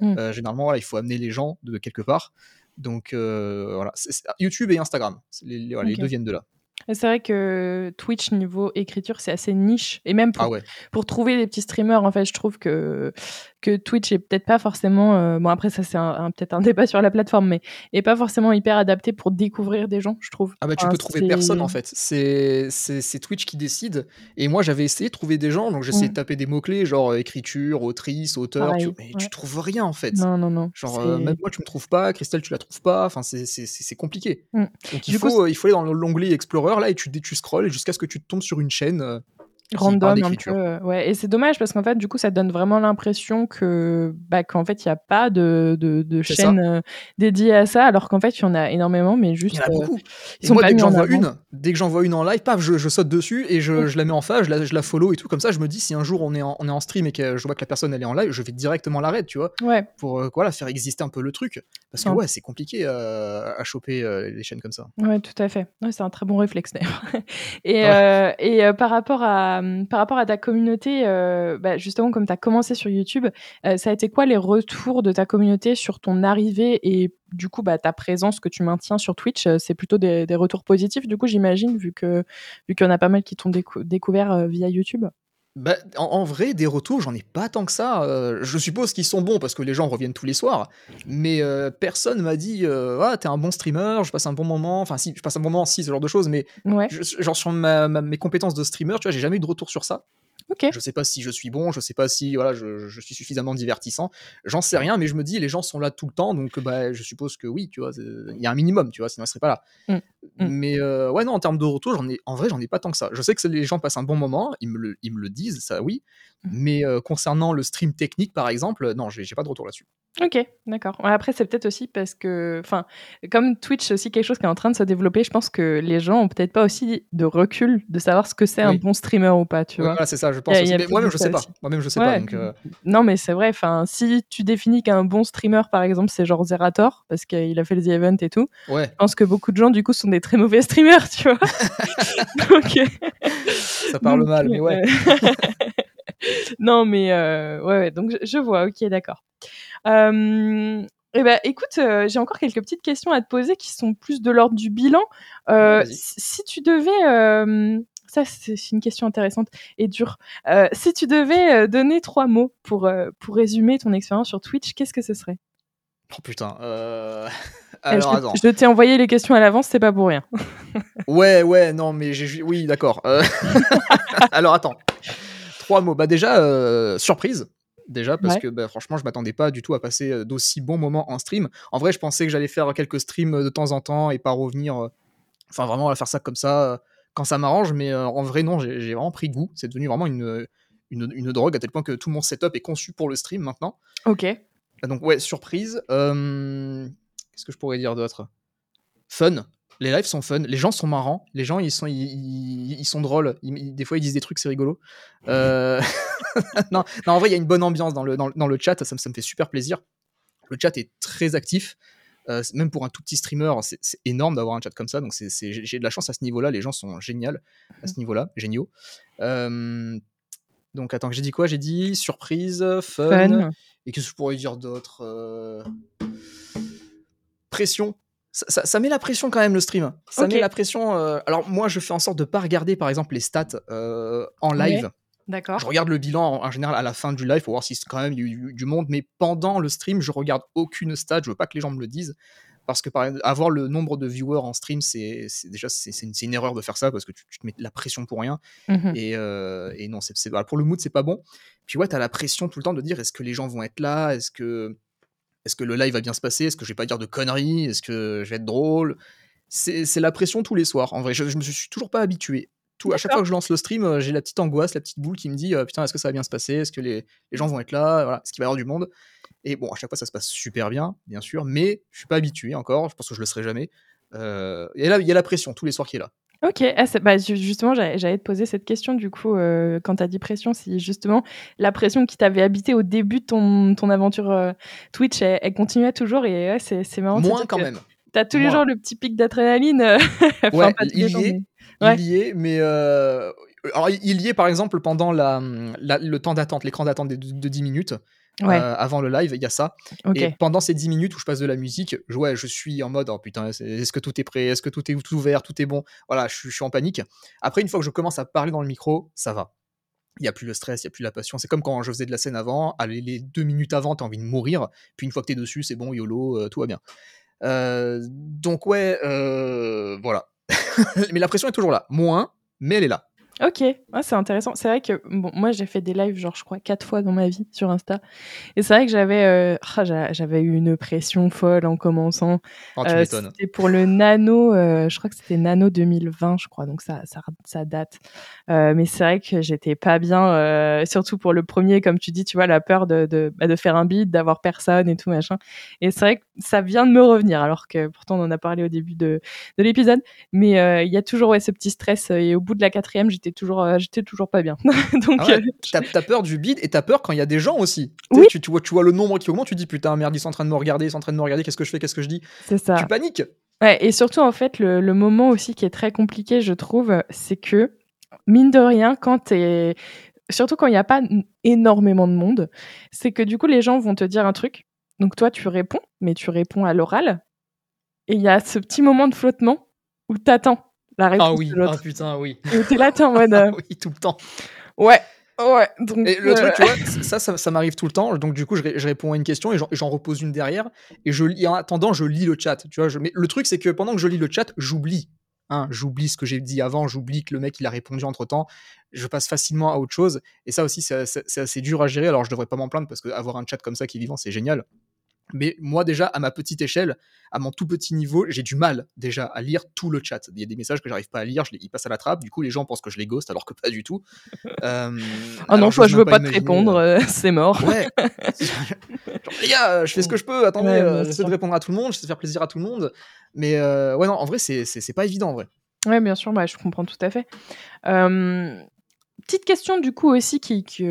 Mmh. généralement, il faut amener les gens de quelque part. Donc voilà, YouTube et Instagram, les, les deux viennent de là. C'est vrai que Twitch niveau écriture c'est assez niche et même pour, ah pour trouver des petits streamers en fait je trouve que que Twitch est peut-être pas forcément euh, bon après ça c'est un, peut-être un débat sur la plateforme mais est pas forcément hyper adapté pour découvrir des gens je trouve. Ah bah tu peux trouver personne en fait c'est c'est Twitch qui décide et moi j'avais essayé de trouver des gens donc j'essayais de taper des mots clés genre euh, écriture autrice auteur tu, mais tu trouves rien en fait. Non non non. Genre euh, même moi tu me trouves pas Christelle tu la trouves pas enfin c'est compliqué. Mmh. Donc il faut il faut aller dans l'onglet Explorer là et tu, tu scrolles jusqu'à ce que tu tombes sur une chaîne euh, random un peu euh, ouais. Et c'est dommage parce qu'en fait du coup ça donne vraiment l'impression que bah qu'en fait il n'y a pas de, de, de chaîne euh, dédiée à ça alors qu'en fait il y en a énormément mais juste il y en a beaucoup. et moi dès que j'en vois une dès que j'en vois une en live paf je, je saute dessus et je, je, la mets en face je la, je la follow et tout. Comme ça je me dis si un jour on est en, on est en stream et que je vois que la personne elle est en live je vais directement l'arrêter tu vois ouais. pour voilà faire exister un peu le truc. Parce que ouais c'est compliqué à choper les chaînes comme ça. Ouais tout à fait. Ouais, c'est un très bon réflexe d'ailleurs. Et, et par rapport à par rapport à ta communauté, euh, bah, justement, comme tu as commencé sur YouTube, euh, ça a été quoi les retours de ta communauté sur ton arrivée et du coup bah, ta présence que tu maintiens sur Twitch? Euh, C'est plutôt des, retours positifs, du coup, j'imagine, vu qu'il vu y en a pas mal qui t'ont découvert via YouTube? Bah, en, vrai, des retours, j'en ai pas tant que ça. je suppose qu'ils sont bons parce que les gens reviennent tous les soirs. Mais personne m'a dit Ah, t'es un bon streamer, je passe un bon moment. Enfin, si, je passe un bon moment, si, ce genre de choses. Mais genre, sur mes compétences de streamer, tu vois, j'ai jamais eu de retour sur ça. Okay. Je sais pas si je suis bon, je sais pas si voilà, je, je suis suffisamment divertissant. J'en sais rien, mais je me dis les gens sont là tout le temps, donc bah, je suppose que oui, tu vois, il y a un minimum, tu vois, sinon ils seraient pas là. Mmh. Mmh. Mais euh, ouais, non, en termes de retour, j'en ai, en vrai, j'en ai pas tant que ça. Je sais que les gens passent un bon moment, ils me le, ils me le disent, ça oui. Mais euh, concernant le stream technique, par exemple, non, j'ai pas de retour là-dessus. Ok, d'accord. Après, c'est peut-être aussi parce que, enfin, comme Twitch, c'est aussi quelque chose qui est en train de se développer, je pense que les gens ont peut-être pas aussi de recul de savoir ce que c'est un bon streamer ou pas, tu Ouais, vois. voilà, c'est ça, je pense moi-même, je sais pas. Moi-même, je sais pas. Donc, euh, Non, mais c'est vrai. Enfin, si tu définis qu'un bon streamer, par exemple, c'est genre Zerator, parce qu'il a fait les events et tout, ouais, je pense que beaucoup de gens, du coup, sont des très mauvais streamers, tu vois. Donc, euh, ça parle donc, mal, mais ouais. non, mais euh, ouais, ouais, donc je, je vois, ok, d'accord. Euh, eh ben, écoute, euh, j'ai encore quelques petites questions à te poser qui sont plus de l'ordre du bilan. Euh, si, tu devais, euh, ça c'est une question intéressante et dure. Si tu devais donner trois mots pour pour résumer ton expérience sur Twitch, qu'est-ce que ce serait? Oh putain. euh, Alors, je, attends. je t'ai envoyé les questions à l'avance, c'est pas pour rien. Ouais, ouais, non, mais j'ai. Oui, d'accord. Euh, Alors, attends. Trois mots. Bah, déjà, euh, surprise. Déjà, parce Ouais. que bah, franchement, je m'attendais pas du tout à passer euh, d'aussi bons moments en stream. En vrai, je pensais que j'allais faire quelques streams euh, de temps en temps et pas revenir. Enfin, vraiment, à faire ça comme ça quand ça m'arrange. Mais en vrai, non, j'ai vraiment pris goût. C'est devenu vraiment une, une, une drogue à tel point que tout mon setup est conçu pour le stream maintenant. Ok. Donc ouais, surprise. Qu'est-ce que je pourrais dire d'autre? Fun. Les lives sont fun. Les gens sont marrants. Les gens, ils sont, ils, ils- ils sont drôles. Ils- des fois, ils disent des trucs, c'est rigolo. Euh, non, non, en vrai, il y a une bonne ambiance dans le, dans, le- dans le chat. Ça, me- ça me fait super plaisir. Le chat est très actif. Euh, même pour un tout petit streamer, c'est énorme d'avoir un chat comme ça. Donc j'ai de la chance à ce niveau-là. Les gens sont géniaux à ce niveau-là, géniaux. Euh, donc attends, j'ai dit quoi? J'ai dit surprise, Fun. et qu'est-ce que je pourrais dire d'autre Pression. Ça, ça- ça met la pression quand même le stream. Ça met la pression. euh, Alors moi je fais en sorte de pas regarder par exemple les stats euh, en live. D'accord. Je regarde le bilan en, en général à la fin du live pour voir si quand même il y a eu du, du monde. Mais pendant le stream je regarde aucune stat. Je veux pas que les gens me le disent. Parce que par avoir le nombre de viewers en stream, c'est déjà c'est une, erreur de faire ça parce que tu, tu te mets la pression pour rien. Mhm. Et, euh, et non, c'est, voilà, pour le mood, c'est pas bon. Puis ouais, t'as la pression tout le temps de dire est-ce que les gens vont être là? Est-ce que, est-ce que le live va bien se passer? Est-ce que je vais pas dire de conneries? Est-ce que je vais être drôle? C'est, la pression tous les soirs. En vrai, je, je me suis toujours pas habitué. Tout, à chaque fois que je lance le stream, euh, j'ai la petite angoisse, la petite boule qui me dit euh, putain, est-ce que ça va bien se passer? Est-ce que les, les gens vont être là? Voilà, Est-ce qu'il va y avoir du monde Et bon, à chaque fois, ça se passe super bien, bien sûr, mais je suis pas habitué encore. Je pense que je le serai jamais. Euh, et là, il y a la pression tous les soirs qui est là. Ok, ah, bah, ju- justement, j'allais te poser cette question, du coup, euh, quand tu as dit pression, si justement la pression qui t'avait habité au début de ton, ton aventure euh, Twitch, elle, elle continuait toujours, et ouais, c'est marrant. de Moins quand même. T'as tous les jours le petit pic d'adrénaline. enfin, Ouais, il y est. mais-. Il y est, mais alors il y est par exemple pendant la, la- le temps d'attente, l'écran d'attente de, de 10 minutes Ouais, euh, avant le live, il y a ça. Et pendant ces 10 minutes où je passe de la musique, je, ouais, je suis en mode oh putain, est-ce que tout est prêt, est-ce que tout est tout ouvert, tout est bon? Voilà, je, suis- je suis en panique. Après, une fois que je commence à parler dans le micro, ça va. Il n'y a plus le stress, il n'y a plus la passion. C'est comme quand je faisais de la scène avant. Allez, les deux minutes avant, t'as envie de mourir. Puis une fois que t'es dessus, c'est bon, YOLO, euh, tout va bien. Euh, donc ouais, voilà. mais la pression est toujours là. Moins, mais elle est là. Ok, ouais, c'est intéressant. C'est vrai que bon, moi j'ai fait des lives, genre je crois quatre fois dans ma vie sur Insta, et c'est vrai que j'avais, euh, ah, j'a- j'avais eu une pression folle en commençant. Oh, tu Euh, m'étonnes. c'était pour le Nano, euh, je crois que c'était Nano 2020, je crois, donc ça, ça, ça date. Euh, mais c'est vrai que j'étais pas bien, euh, surtout pour le premier, comme tu dis, tu vois, la peur de, de, bah, de faire un beat, d'avoir personne et tout machin. Et c'est vrai que ça vient de me revenir, alors que pourtant on en a parlé au début de, de l'épisode. Mais euh, il y a toujours ouais, ce petit stress, euh, et au bout de la quatrième, j'étais toujours, euh, j'étais toujours pas bien. donc Ah ouais, euh, T'as peur du bide et t'as peur quand il y a des gens aussi. Tu Oui. Tu, tu vois, tu vois le nombre qui augmente, tu dis putain merde, ils sont en train de me regarder, ils sont en train de me regarder, qu'est-ce que je fais, qu'est-ce que je dis? C'est ça. Tu paniques Ouais, et surtout, en fait, le, le moment aussi qui est très compliqué, je trouve, c'est que, mine de rien, quand t'es. Surtout quand il n'y a pas énormément de monde, c'est que du coup, les gens vont te dire un truc. Donc, toi, tu réponds, mais tu réponds à l'oral. Et il y a ce petit moment de flottement où t'attends la réponse Ah oui, de ah l'autre. putain, oui. Et t'es là, t'es en mode. euh, oui, tout le temps. ouais, ouais. Donc, Et le euh, truc, tu vois, c- ça, ça, ça m'arrive tout le temps. Donc, du coup, je, ré- je réponds à une question et j'en- repose une derrière. Et, je, en attendant, je lis le chat. Tu vois, je, mais le truc, c'est que pendant que je lis le chat, j'oublie. Hein, j'oublie ce que j'ai dit avant, j'oublie que le mec il a répondu entre temps. Je passe facilement à autre chose. Et ça aussi, c'est assez dur à gérer. Alors, je devrais pas m'en plaindre parce qu'avoir un chat comme ça qui est vivant, c'est génial. Mais moi, déjà, à ma petite échelle, à mon tout petit niveau, j'ai du mal déjà à lire tout le chat. Il y a des messages que j'arrive pas à lire, je les, ils passent à la trappe. Du coup, les gens pensent que je les ghost, alors que pas du tout. Euh, oh non, toi, je veux pas, te répondre, euh, c'est mort. Ouais. Genre, les gars, je fais ce que je peux. Attendez, euh, j'essaie de répondre à tout le monde, j'essaie de faire plaisir à tout le monde. Mais euh, ouais, non, en vrai, c'est pas évident, en vrai. Ouais, bien sûr, bah, je comprends tout à fait. petite question, du coup, aussi, qui. qui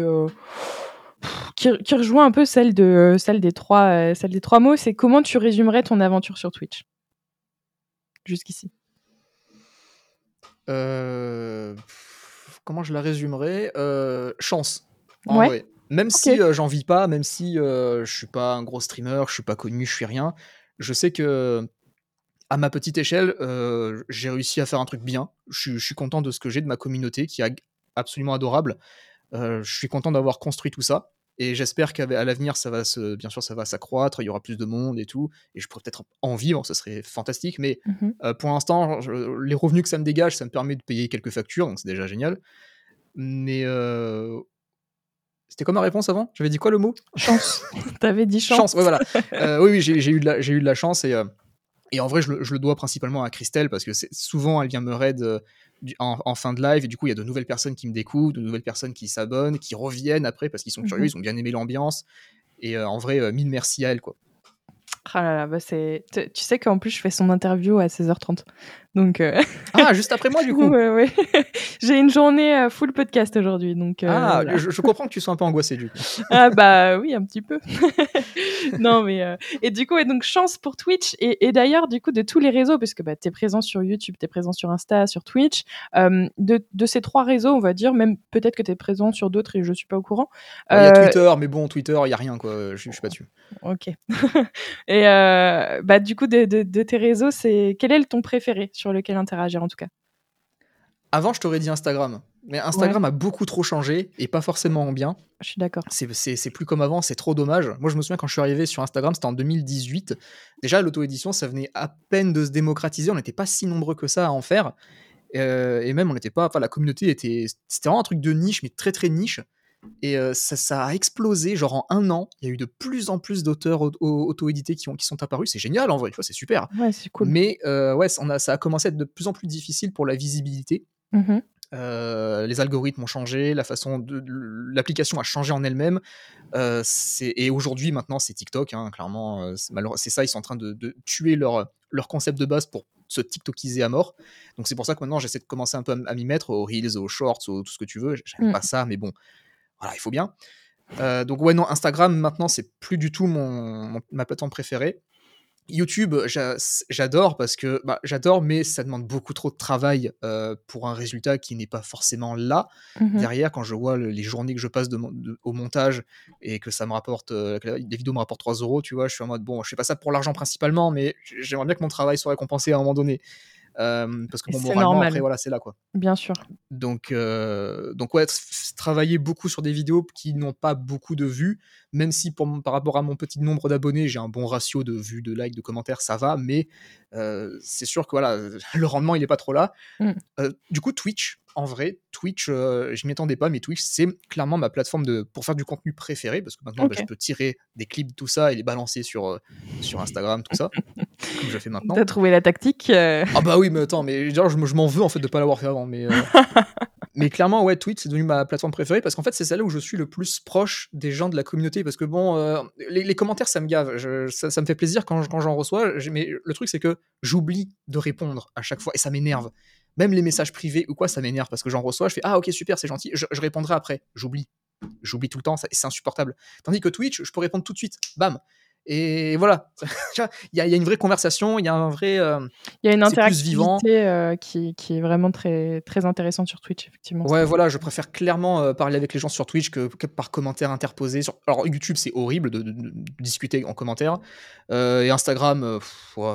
qui, rejoint un peu celle, de, celle, des trois, euh, celle des trois mots, c'est comment tu résumerais ton aventure sur Twitch? Jusqu'ici. Euh, comment je la résumerais? Euh, Chance. ouais. Même si j'en vis pas, même si je suis pas un gros streamer, je suis pas connu, je suis rien, je sais que à ma petite échelle, j'ai réussi à faire un truc bien. Je, je suis content de ce que j'ai, de ma communauté qui est absolument adorable. Euh, je suis content d'avoir construit tout ça. Et j'espère qu'à l'avenir, ça va se, bien sûr, ça va s'accroître, il y aura plus de monde et tout, et je pourrais peut-être en vivre, ce serait fantastique. Mais mmh euh, pour l'instant, les revenus que ça me dégage, ça me permet de payer quelques factures, donc c'est déjà génial. Mais euh, c'était quoi ma réponse avant? J'avais dit quoi le mot? Chance. T'avais dit chance. Chance, ouais, voilà. oui, oui, j'ai eu, de la, eu de la chance et, et en vrai, je le, je le, dois principalement à Christelle parce que souvent, elle vient me raid en, fin de live, et du coup, il y a de nouvelles personnes qui me découvrent, de nouvelles personnes qui s'abonnent, qui reviennent après parce qu'ils sont curieux, mhm. ils ont bien aimé l'ambiance. Et euh, en vrai, euh, mille merci à elle, quoi. Ah là là, bah c'est... Tu sais qu'en plus, je fais son interview à 16h30. Donc, euh, Ah, juste après moi, du coup Ouais, ouais. J'ai une journée euh, full podcast aujourd'hui. Donc, euh, ah, je, comprends que tu sois un peu angoissé, du coup. ah, bah oui, un petit peu. non, mais. Et du coup, et donc, chance pour Twitch. Et, et d'ailleurs, du coup, de tous les réseaux, parce que bah, tu es présent sur YouTube, tu es présent sur Insta, sur Twitch, de, de, ces trois réseaux, on va dire, même peut-être que tu es présent sur d'autres et je suis pas au courant. Il y a Twitter, mais bon, Twitter, il y a rien, quoi. Je, je suis pas dessus. Ok. et bah, du coup, de, de, de tes réseaux, c'est quel est ton préféré sur lequel interagir en tout cas Avant, je t'aurais dit Instagram. Mais Instagram a beaucoup trop changé et pas forcément en bien. Je suis d'accord. C'est plus comme avant, c'est trop dommage. Moi, je me souviens quand je suis arrivé sur Instagram, c'était en 2018. Déjà, l'auto-édition, ça venait à peine de se démocratiser. On n'était pas si nombreux que ça à en faire. Euh, et même, on n'était pas. Enfin, la communauté était. C'était vraiment un truc de niche, mais très très niche. Et ça, a explosé, genre en un an, il y a eu de plus en plus d'auteurs auto-édités qui, qui sont apparus. C'est génial en vrai, c'est super. Ouais, c'est cool. Mais ouais, on a, ça a commencé à être de plus en plus difficile pour la visibilité. Mmh les algorithmes ont changé, la façon de l'application a changé en elle-même. et aujourd'hui, maintenant, c'est TikTok. Hein, clairement, c'est ça. Ils sont en train de, tuer leur, leur concept de base pour se TikTokiser à mort. Donc c'est pour ça que maintenant, j'essaie de commencer un peu à, m'y mettre aux reels, aux shorts, aux, tout ce que tu veux. J'aime mmh. pas ça, mais bon, voilà, il faut bien. Euh, donc ouais, non, Instagram, maintenant, c'est plus du tout mon, ma plateforme préférée. YouTube, j'adore parce que bah, j'adore, mais ça demande beaucoup trop de travail euh, pour un résultat qui n'est pas forcément là. Mmh Derrière, quand je vois les journées que je passe de, au montage et que ça me rapporte, euh, les vidéos me rapportent 3 euros, tu vois, je suis en mode bon, je fais pas ça pour l'argent principalement, mais j'aimerais bien que mon travail soit récompensé à un moment donné. Euh, parce que bon, moralement, normal. après, voilà, c'est là, quoi. Bien sûr. Donc, euh, donc ouais, travailler beaucoup sur des vidéos qui n'ont pas beaucoup de vues, même si pour, par rapport à mon petit nombre d'abonnés, j'ai un bon ratio de vues, de likes, de commentaires, ça va, mais euh, c'est sûr que voilà, le rendement, il est pas trop là. Mm. du coup, Twitch, en vrai, Twitch, je m'y attendais pas, mais Twitch, c'est clairement ma plateforme de, pour faire du contenu préféré, parce que maintenant, bah, je peux tirer des clips, tout ça, et les balancer sur, sur Instagram, tout ça, comme je fais maintenant. T'as trouvé la tactique Ah bah oui, mais attends, mais genre, je, m'en veux en fait de pas l'avoir fait avant, mais... mais clairement, ouais, Twitch, c'est devenu ma plateforme préférée, parce qu'en fait, c'est celle où je suis le plus proche des gens de la communauté, parce que bon, les, commentaires, ça me gave, ça, me fait plaisir quand, quand j'en reçois, mais le truc, c'est que j'oublie de répondre à chaque fois, et ça m'énerve. Même les messages privés ou quoi, ça m'énerve parce que j'en reçois, je fais Ah, ok, super, c'est gentil, je, répondrai après. J'oublie. J'oublie tout le temps, c'est insupportable. Tandis que Twitch, je peux répondre tout de suite. Bam. Et voilà, il y, a une vraie conversation, il y a un vrai. Euh, il y a une interactivité euh, qui, qui, est vraiment très, très intéressante sur Twitch, effectivement. Ouais, voilà, je préfère clairement euh, parler avec les gens sur Twitch que, par commentaire interposé. Sur... Alors, YouTube, c'est horrible de, discuter en commentaire. et Instagram,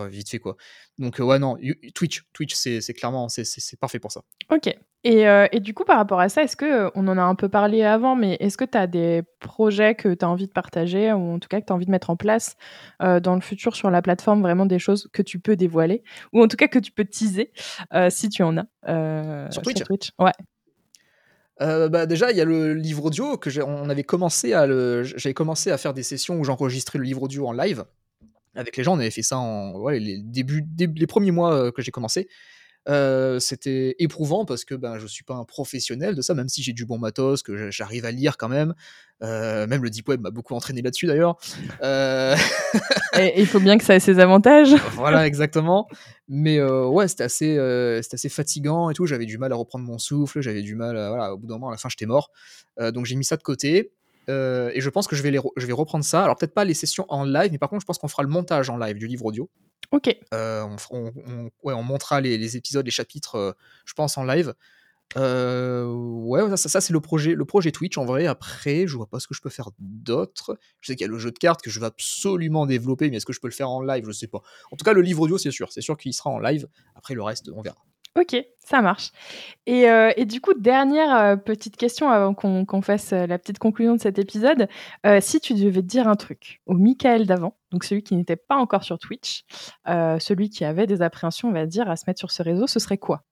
vite fait, quoi. Donc ouais non, Twitch, Twitch c'est clairement c'est parfait pour ça. Ok. Et, euh, et, du coup par rapport à ça, est-ce que euh, on en a un peu parlé avant, mais est-ce que tu as des projets que tu as envie de partager ou en tout cas que tu as envie de mettre en place euh, dans le futur sur la plateforme, vraiment des choses que tu peux dévoiler ou en tout cas que tu peux teaser si tu en as sur Twitch. Ouais. Euh, bah, déjà, il y a le livre audio que on avait commencé à le, j'avais commencé à faire des sessions où j'enregistrais le livre audio en live avec les gens. On avait fait ça en ouais, les débuts, les premiers mois que j'ai commencé. Euh, c'était éprouvant parce que ben je suis pas un professionnel de ça, même si j'ai du bon matos, que j'arrive à lire quand même. Euh, même le deep web m'a beaucoup entraîné là-dessus d'ailleurs. Euh... il faut bien que ça ait ses avantages. voilà, exactement. Mais ouais, c'était assez, assez fatigant et tout. J'avais du mal à reprendre mon souffle, j'avais du mal. À, voilà, au bout d'un moment, à la fin, j'étais mort. donc j'ai mis ça de côté. et je pense que je vais, les je vais reprendre ça. Alors peut-être pas les sessions en live, mais par contre, je pense qu'on fera le montage en live du livre audio. Ok. Euh, on, montrera les, épisodes, les chapitres, euh, je pense, en live. Euh, ouais, ça, c'est le projet, le projet Twitch en vrai. Après, je vois pas ce que je peux faire d'autre. Je sais qu'il y a le jeu de cartes que je veux absolument développer, mais est-ce que je peux le faire en live? Je sais pas. En tout cas, le livre audio, c'est sûr. C'est sûr qu'il sera en live. Après, le reste, on verra. Ok, ça marche. Et, euh, du coup, dernière euh, petite question avant qu'on fasse euh, la petite conclusion de cet épisode. si tu devais dire un truc au Michael d'avant, donc celui qui n'était pas encore sur Twitch, celui qui avait des appréhensions, on va dire, à se mettre sur ce réseau, ce serait quoi?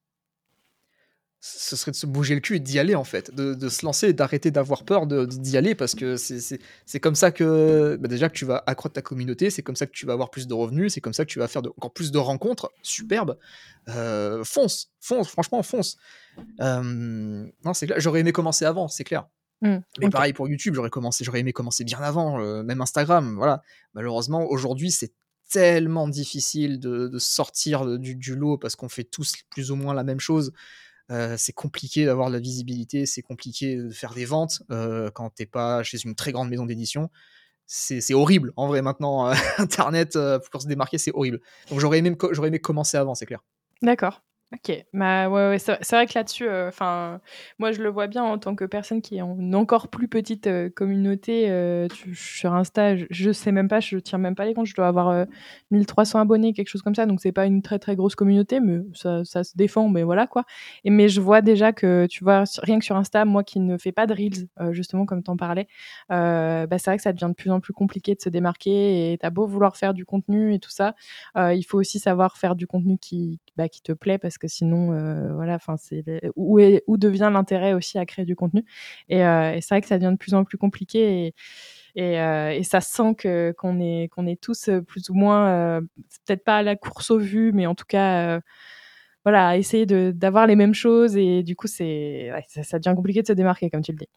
Ce serait de se bouger le cul et d'y aller en fait, de, se lancer et d'arrêter d'avoir peur d'y aller parce que c'est comme ça que bah, déjà que tu vas accroître ta communauté, c'est comme ça que tu vas avoir plus de revenus, c'est comme ça que tu vas faire encore plus de rencontres superbes. Euh, fonce, fonce, franchement fonce. Euh, non c'est j'aurais aimé commencer avant, c'est clair. Mmh, Mais pareil pour YouTube, j'aurais commencé, j'aurais aimé commencer bien avant, euh, même Instagram, voilà. Malheureusement aujourd'hui c'est tellement difficile de, sortir du, du lot parce qu'on fait tous plus ou moins la même chose. Euh, c'est compliqué d'avoir de la visibilité, c'est compliqué de faire des ventes euh, quand t'es pas chez une très grande maison d'édition. C'est horrible, en vrai, maintenant, euh, Internet, pour se démarquer, c'est horrible. Donc j'aurais aimé, aimé commencer avant, c'est clair. D'accord. Ok, bah ouais, c'est vrai que là-dessus, euh, enfin, moi je le vois bien en tant que personne qui est en encore plus petite euh, communauté euh, sur Insta, je, je, sais même pas, je tiens même pas les comptes, je dois avoir 1300 abonnés, quelque chose comme ça, donc c'est pas une très très grosse communauté, mais ça, ça, se défend, mais voilà quoi. Et mais je vois déjà que tu vois rien que sur Insta, moi qui ne fais pas de reels, justement comme t'en parlais, bah c'est vrai que ça devient de plus en plus compliqué de se démarquer et t'as beau vouloir faire du contenu et tout ça, il faut aussi savoir faire du contenu qui, bah, qui te plaît parce que sinon, euh, voilà, enfin, c'est où, où devient l'intérêt aussi à créer du contenu. Et, euh, c'est vrai que ça devient de plus en plus compliqué et, et, euh, ça sent que qu'on est qu'on est tous plus ou moins, peut-être pas à la course aux vues, mais en tout cas voilà, essayer d'avoir les mêmes choses et du coup, c'est ça, devient compliqué de se démarquer, comme tu le dis.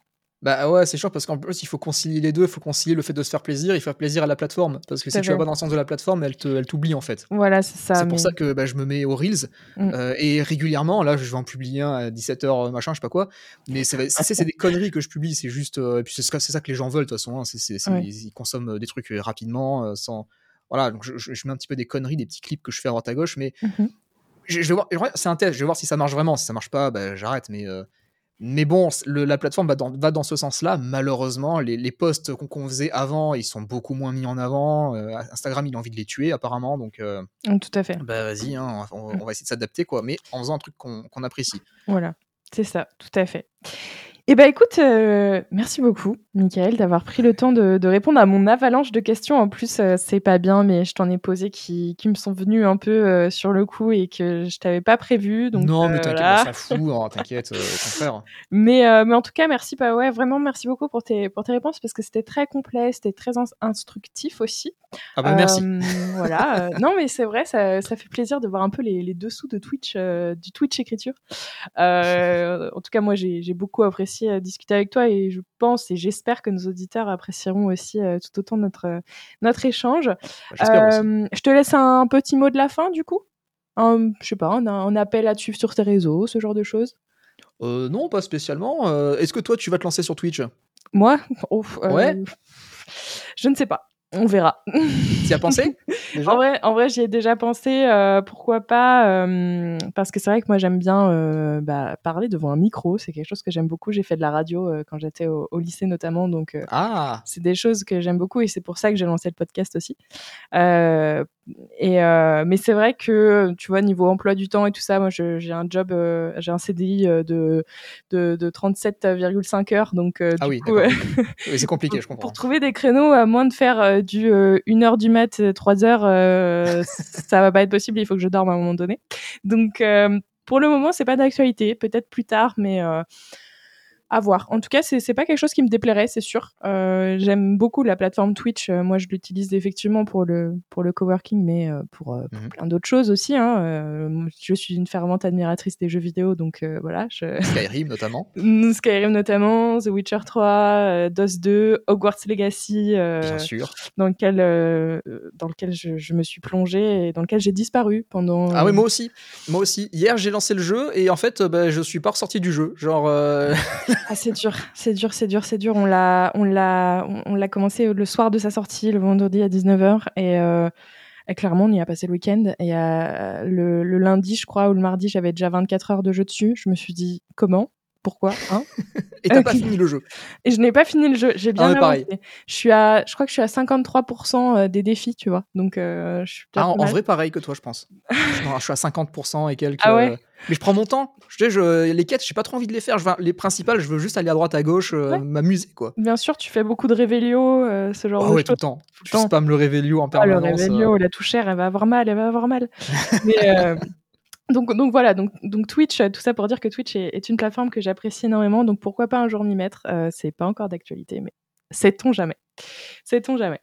Bah ouais, c'est sûr parce qu'en plus il faut concilier les deux, il faut concilier le fait de se faire plaisir, faut faire plaisir à la plateforme parce que si tu vas pas dans le sens de la plateforme, elle te, elle t'oublie en fait. Voilà, c'est ça. C'est pour ça que bah, je me mets aux reels mm. euh, et régulièrement, là je vais en publier un à 17h machin, je sais pas quoi, mais c'est c'est des conneries que je publie, c'est juste euh, et puis c'est ça, ça que les gens veulent de toute façon, hein, c'est ils, consomment des trucs rapidement euh, sans voilà, donc je, je, mets un petit peu des conneries, des petits clips que je fais à droite à gauche, mais mm-hmm. je, vais voir, c'est un test, je vais voir si ça marche vraiment, si ça marche pas, bah, j'arrête, mais mais bon, la plateforme va dans, va dans ce sens-là. Malheureusement, les, les posts qu'on faisait avant, ils sont beaucoup moins mis en avant. Euh, Instagram, il a envie de les tuer, apparemment. Donc, euh, mm, tout à fait. Bah, vas-y, hein, on, on, va essayer de s'adapter, quoi. Mais en faisant un truc qu'on apprécie. Voilà, c'est ça, tout à fait. Eh ben écoute, euh, merci beaucoup, Michael, d'avoir pris le temps de, répondre à mon avalanche de questions. En plus, euh, c'est pas bien, mais je t'en ai posé qui, qui me sont venues un peu euh, sur le coup et que je t'avais pas prévu. Donc, non, mais t'inquiète, on s'en fout, hein, t'inquiète, au contraire. Mais, mais en tout cas, merci, bah ouais, vraiment merci beaucoup pour tes, pour tes réponses parce que c'était très complet, c'était très instructif aussi. Ah bah merci. voilà, non mais c'est vrai, ça, ça, fait plaisir de voir un peu les, les dessous de Twitch, du Twitch écriture. en tout cas, moi j'ai beaucoup apprécié à discuter avec toi et je pense et j'espère que nos auditeurs apprécieront aussi euh, tout autant notre, notre échange. Bah, euh, je te laisse un petit mot de la fin du coup. Un, je sais pas, un, un appel à te suivre sur tes réseaux, ce genre de choses. Euh, non, pas spécialement. Est-ce que toi, tu vas te lancer sur Twitch? Moi? Ouais. Je ne sais pas. On verra. Tu as pensé? En vrai, en vrai j'y ai déjà pensé. Euh, pourquoi pas euh, Parce que c'est vrai que moi, j'aime bien euh, bah, parler devant un micro. C'est quelque chose que j'aime beaucoup. J'ai fait de la radio quand j'étais au, lycée notamment. Donc, ah. c'est des choses que j'aime beaucoup et c'est pour ça que j'ai lancé le podcast aussi. et, mais c'est vrai que, tu vois, niveau emploi du temps et tout ça, moi, j'ai un job, j'ai un CDI de, de, de 37,5 heures. Donc, ah oui, oui c'est compliqué, je comprends. Pour trouver des créneaux, à moins de faire du 1h du mat, 3h, euh, ça va pas être possible, il faut que je dorme à un moment donné. Donc, euh, pour le moment, c'est pas d'actualité, peut-être plus tard, mais, euh, à voir. En tout cas, c'est pas quelque chose qui me déplairait, c'est sûr. Euh, j'aime beaucoup la plateforme Twitch. Euh, moi, je l'utilise effectivement pour le, pour le coworking, mais euh, pour, mhm. plein d'autres choses aussi. Hein. je suis une fervente admiratrice des jeux vidéo, donc voilà. Skyrim notamment. Skyrim notamment, The Witcher 3, DOS 2, Hogwarts Legacy. Bien sûr. Dans lequel, dans lequel je, je, me suis plongée et dans lequel j'ai disparu pendant. Ah oui, moi aussi. Moi aussi. Hier, j'ai lancé le jeu et en fait, bah, je suis pas ressorti du jeu. Genre. ah, c'est dur, c'est dur, c'est dur, c'est dur. On l'a, on l'a, on l'a commencé le soir de sa sortie, le vendredi à 19h, euh, et, clairement, on y a passé le week-end. Et euh, le, le, lundi, je crois, ou le mardi, j'avais déjà 24 heures de jeu dessus. Je me suis dit, comment? Pourquoi hein Et t'as pas fini le jeu. Et je n'ai pas fini le jeu. J'ai bien ah avancé. Je suis à, je crois que je suis à 53% euh, des défis, tu vois. Donc euh, je suis ah, en, vrai pareil que toi, je pense. je suis à 50% et quelques. Ah ouais. Euh, mais je prends mon temps. Je, je, les quêtes, j'ai pas trop envie de les faire. Je, les principales, je veux juste aller à droite, à gauche, m'amuser, quoi. Bien sûr, tu fais beaucoup de révélio, ce genre oh, de ouais, tout le temps. Je spam le révélio en permanence. le révélio, la touchère, elle va avoir mal, elle va avoir mal. mais donc, donc voilà, donc, donc Twitch, tout ça pour dire que Twitch est, une plateforme que j'apprécie énormément, donc pourquoi pas un jour m'y mettre? Euh, C'est pas encore d'actualité, mais sait-on jamais Sait-on jamais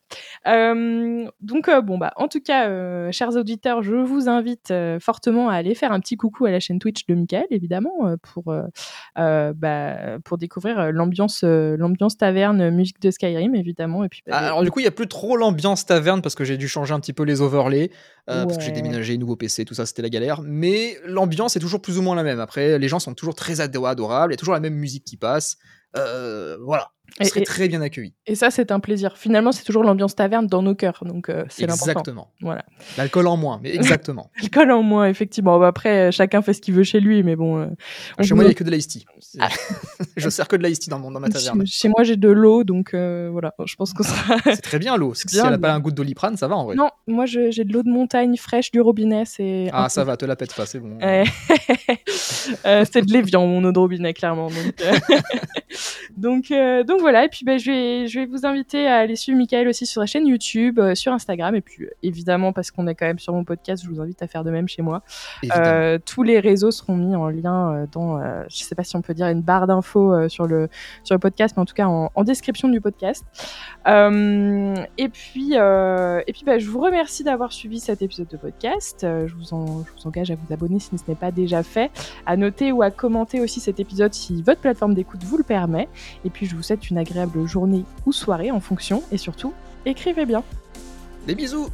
euh, Donc euh, bon bah en tout cas, euh, chers auditeurs, je vous invite fortement à aller faire un petit coucou à la chaîne Twitch de Michael, évidemment, pour bah, pour découvrir l'ambiance l'ambiance taverne musique de Skyrim, évidemment. Et puis bah, alors du coup, il y a plus trop l'ambiance taverne parce que j'ai dû changer un petit peu les overlays parce que j'ai déménagé, nouveau PC, tout ça, c'était la galère. Mais l'ambiance est toujours plus ou moins la même. Après, les gens sont toujours très adorables, il y a toujours la même musique qui passe. voilà on serait très bien accueilli. Et ça, c'est un plaisir. Finalement, c'est toujours l'ambiance taverne dans nos cœurs, donc euh, c'est l'important. Exactement. Voilà. L'alcool en moins, mais exactement. L'alcool en moins, effectivement. Après, chacun fait ce qu'il veut chez lui, mais bon. Euh, chez moi, il n'y a que de l'ice tea. Ah. je sers que de l'ice tea dans, dans ma taverne. Chez, moi, j'ai de l'eau, donc euh, voilà. Je pense qu'on sera. c'est très bien l'eau. Si elle n'a pas un goût de doliprane, ça va en vrai. Non, moi, j'ai de l'eau de montagne fraîche du robinet. C'est. Ah, ça va, te la pète pas, c'est bon. c'est de l'évian, mon eau de robinet, clairement. Donc, donc, donc voilà. Et puis, ben, je vais je vais vous inviter à aller suivre Michael aussi sur la chaîne YouTube, euh, sur Instagram, et puis euh, évidemment, parce qu'on est quand même sur mon podcast, je vous invite à faire de même chez moi. Euh, tous les réseaux seront mis en lien dans, je sais pas si on peut dire une barre d'infos sur, le, sur le podcast, mais en tout cas en, description du podcast. et puis, et puis bah, je vous remercie d'avoir suivi cet épisode de podcast. je, vous en, je vous engage à vous abonner si ce n'est pas déjà fait, à noter ou à commenter aussi cet épisode si votre plateforme d'écoute vous le permet. Et puis, je vous souhaite une agréable journée ou soirée en fonction, et surtout, écrivez bien. Des bisous